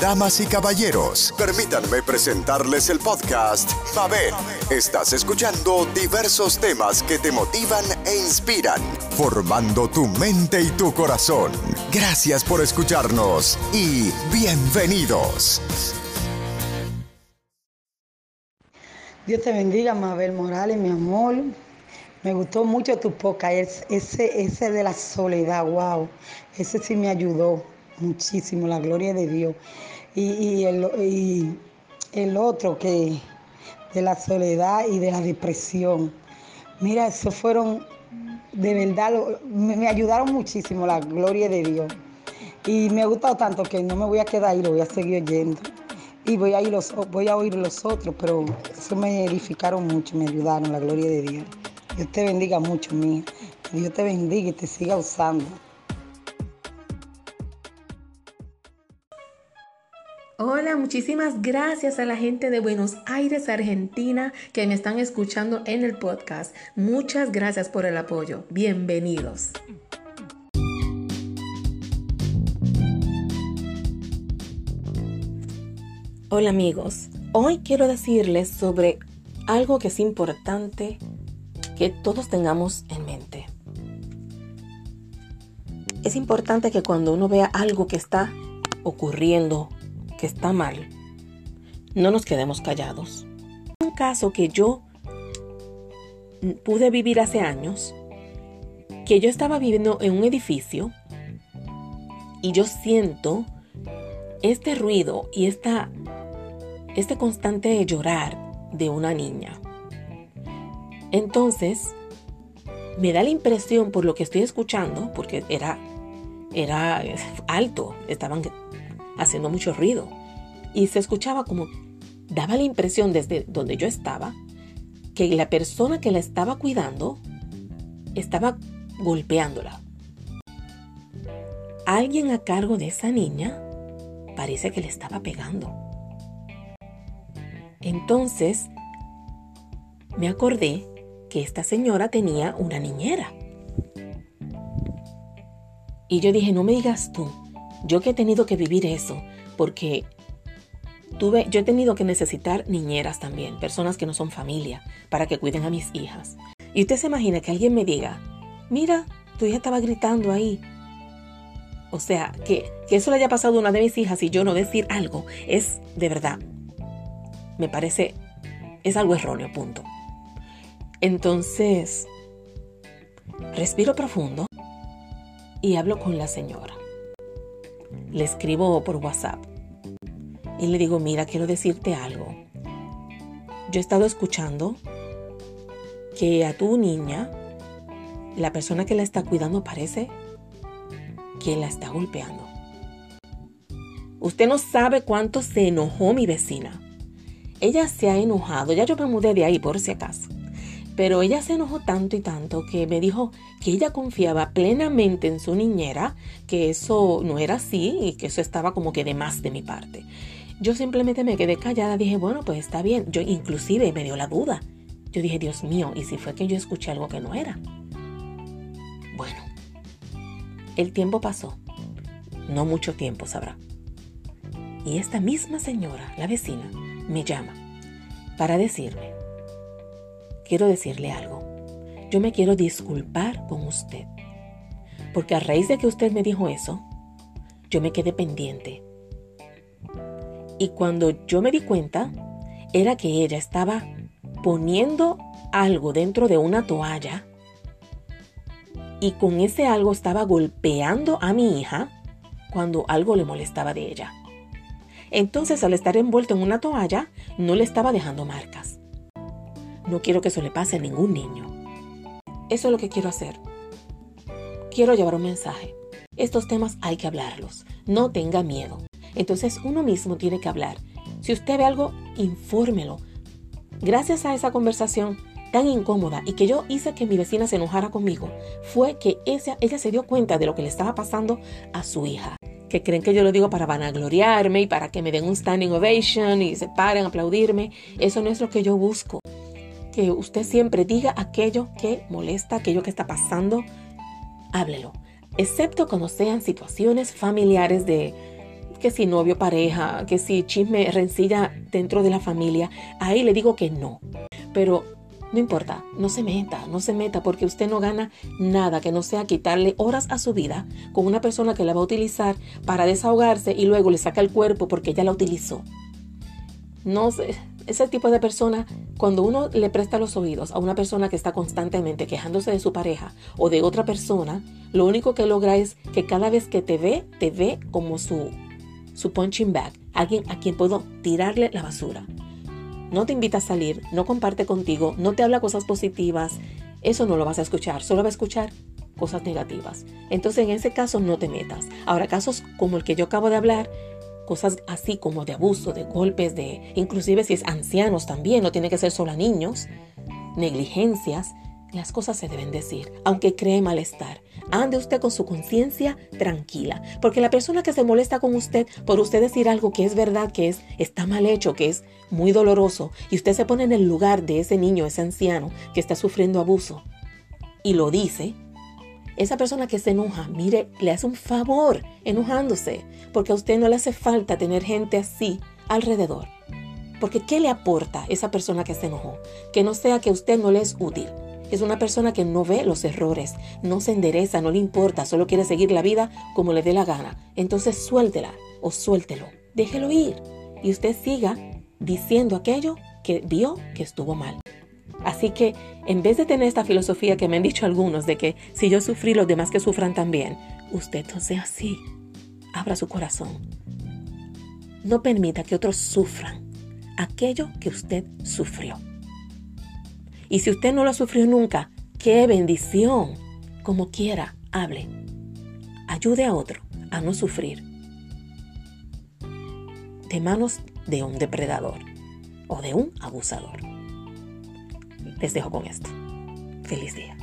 Damas y caballeros, permítanme presentarles el podcast Mabel. Estás escuchando diversos temas que te motivan e inspiran, formando tu mente y tu corazón. Gracias por escucharnos y bienvenidos. Dios te bendiga, Mabel Morales, mi amor. Me gustó mucho tu podcast, ese, ese de la soledad, wow. Ese sí me ayudó muchísimo, la gloria de Dios. Y, el, el otro que de la soledad y de la depresión. Mira, esos fueron, de verdad, me, ayudaron muchísimo, la gloria de Dios. Y me ha gustado tanto que no me voy a quedar ahí, lo voy a seguir oyendo. Y voy a, ir los, voy a oír los otros, pero eso me edificaron mucho, me ayudaron, la gloria de Dios. Dios te bendiga mucho, mía. Dios te bendiga y te siga usando. Muchísimas gracias a la gente de Buenos Aires, Argentina, que me están escuchando en el podcast. Muchas gracias por el apoyo. Bienvenidos. Hola amigos, hoy quiero decirles sobre algo que es importante que todos tengamos en mente. Es importante que cuando uno vea algo que está ocurriendo, que está mal, no nos quedemos callados. Un caso que yo pude vivir hace años, que yo estaba viviendo en un edificio y yo siento este ruido y esta, este constante llorar de una niña. Entonces, me da la impresión por lo que estoy escuchando, porque era, era alto, estaban haciendo mucho ruido. Y se escuchaba como, daba la impresión desde donde yo estaba, que la persona que la estaba cuidando estaba golpeándola. Alguien a cargo de esa niña parece que le estaba pegando. Entonces, me acordé que esta señora tenía una niñera. Y yo dije, no me digas tú, yo que he tenido que vivir eso, porque tuve, yo he tenido que necesitar niñeras también, personas que no son familia, para que cuiden a mis hijas. Y usted se imagina que alguien me diga, mira, tu hija estaba gritando ahí. O sea, que, que eso le haya pasado a una de mis hijas y yo no decir algo, es de verdad, me parece, es algo erróneo, punto. Entonces, respiro profundo y hablo con la señora. Le escribo por WhatsApp y le digo, mira, quiero decirte algo. Yo he estado escuchando que a tu niña, la persona que la está cuidando parece que la está golpeando. Usted no sabe cuánto se enojó mi vecina. Ella se ha enojado, ya yo me mudé de ahí por si acaso. Pero ella se enojó tanto y tanto que me dijo que ella confiaba plenamente en su niñera, que eso no era así y que eso estaba como que de más de mi parte. Yo simplemente me quedé callada, dije, bueno, pues está bien. Yo inclusive me dio la duda. Yo dije, Dios mío, ¿y si fue que yo escuché algo que no era? Bueno, el tiempo pasó. No mucho tiempo, sabrá. Y esta misma señora, la vecina, me llama para decirme, quiero decirle algo. Yo me quiero disculpar con usted. Porque a raíz de que usted me dijo eso, yo me quedé pendiente. Y cuando yo me di cuenta, era que ella estaba poniendo algo dentro de una toalla y con ese algo estaba golpeando a mi hija cuando algo le molestaba de ella. Entonces al estar envuelto en una toalla, no le estaba dejando marcas. No quiero que eso le pase a ningún niño. Eso es lo que quiero hacer. Quiero llevar un mensaje. Estos temas hay que hablarlos. No tenga miedo. Entonces uno mismo tiene que hablar. Si usted ve algo, infórmelo. Gracias a esa conversación tan incómoda y que yo hice que mi vecina se enojara conmigo, fue que ella, ella se dio cuenta de lo que le estaba pasando a su hija. Que creen que yo lo digo para vanagloriarme y para que me den un standing ovation y se paren a aplaudirme. Eso no es lo que yo busco que usted siempre diga aquello que molesta, aquello que está pasando, háblelo. Excepto cuando sean situaciones familiares de que si novio, pareja, que si chisme, rencilla dentro de la familia, ahí le digo que no. Pero no importa, no se meta, no se meta porque usted no gana nada que no sea quitarle horas a su vida con una persona que la va a utilizar para desahogarse y luego le saca el cuerpo porque ella la utilizó. No sé, ese tipo de persona, cuando uno le presta los oídos a una persona que está constantemente quejándose de su pareja o de otra persona, lo único que logra es que cada vez que te ve, te ve como su, su punching bag, alguien a quien puedo tirarle la basura no te invita a salir, no comparte contigo, no te habla cosas positivas, eso no lo vas a escuchar, solo va a escuchar cosas negativas. Entonces en ese caso no te metas. Ahora casos como el que yo acabo de hablar, cosas así como de abuso, de golpes, de inclusive si es ancianos también, no tiene que ser solo a niños, negligencias, las cosas se deben decir, aunque cree malestar. Ande usted con su conciencia tranquila, porque la persona que se molesta con usted por usted decir algo que es verdad, que es está mal hecho, que es muy doloroso, y usted se pone en el lugar de ese niño, ese anciano que está sufriendo abuso y lo dice, esa persona que se enoja, mire, le hace un favor enojándose, porque a usted no le hace falta tener gente así alrededor. Porque ¿qué le aporta esa persona que se enojó? Que no sea que usted no le es útil es una persona que no ve los errores, no se endereza, no le importa, solo quiere seguir la vida como le dé la gana. Entonces suéltela o suéltelo, déjelo ir y usted siga diciendo aquello que vio que estuvo mal. Así que en vez de tener esta filosofía que me han dicho algunos de que si yo sufrí, los demás que sufran también, usted no sea así. Abra su corazón. No permita que otros sufran aquello que usted sufrió. Y si usted no lo sufrió nunca, qué bendición. Como quiera, hable. Ayude a otro a no sufrir de manos de un depredador o de un abusador. Les dejo con esto. Feliz día.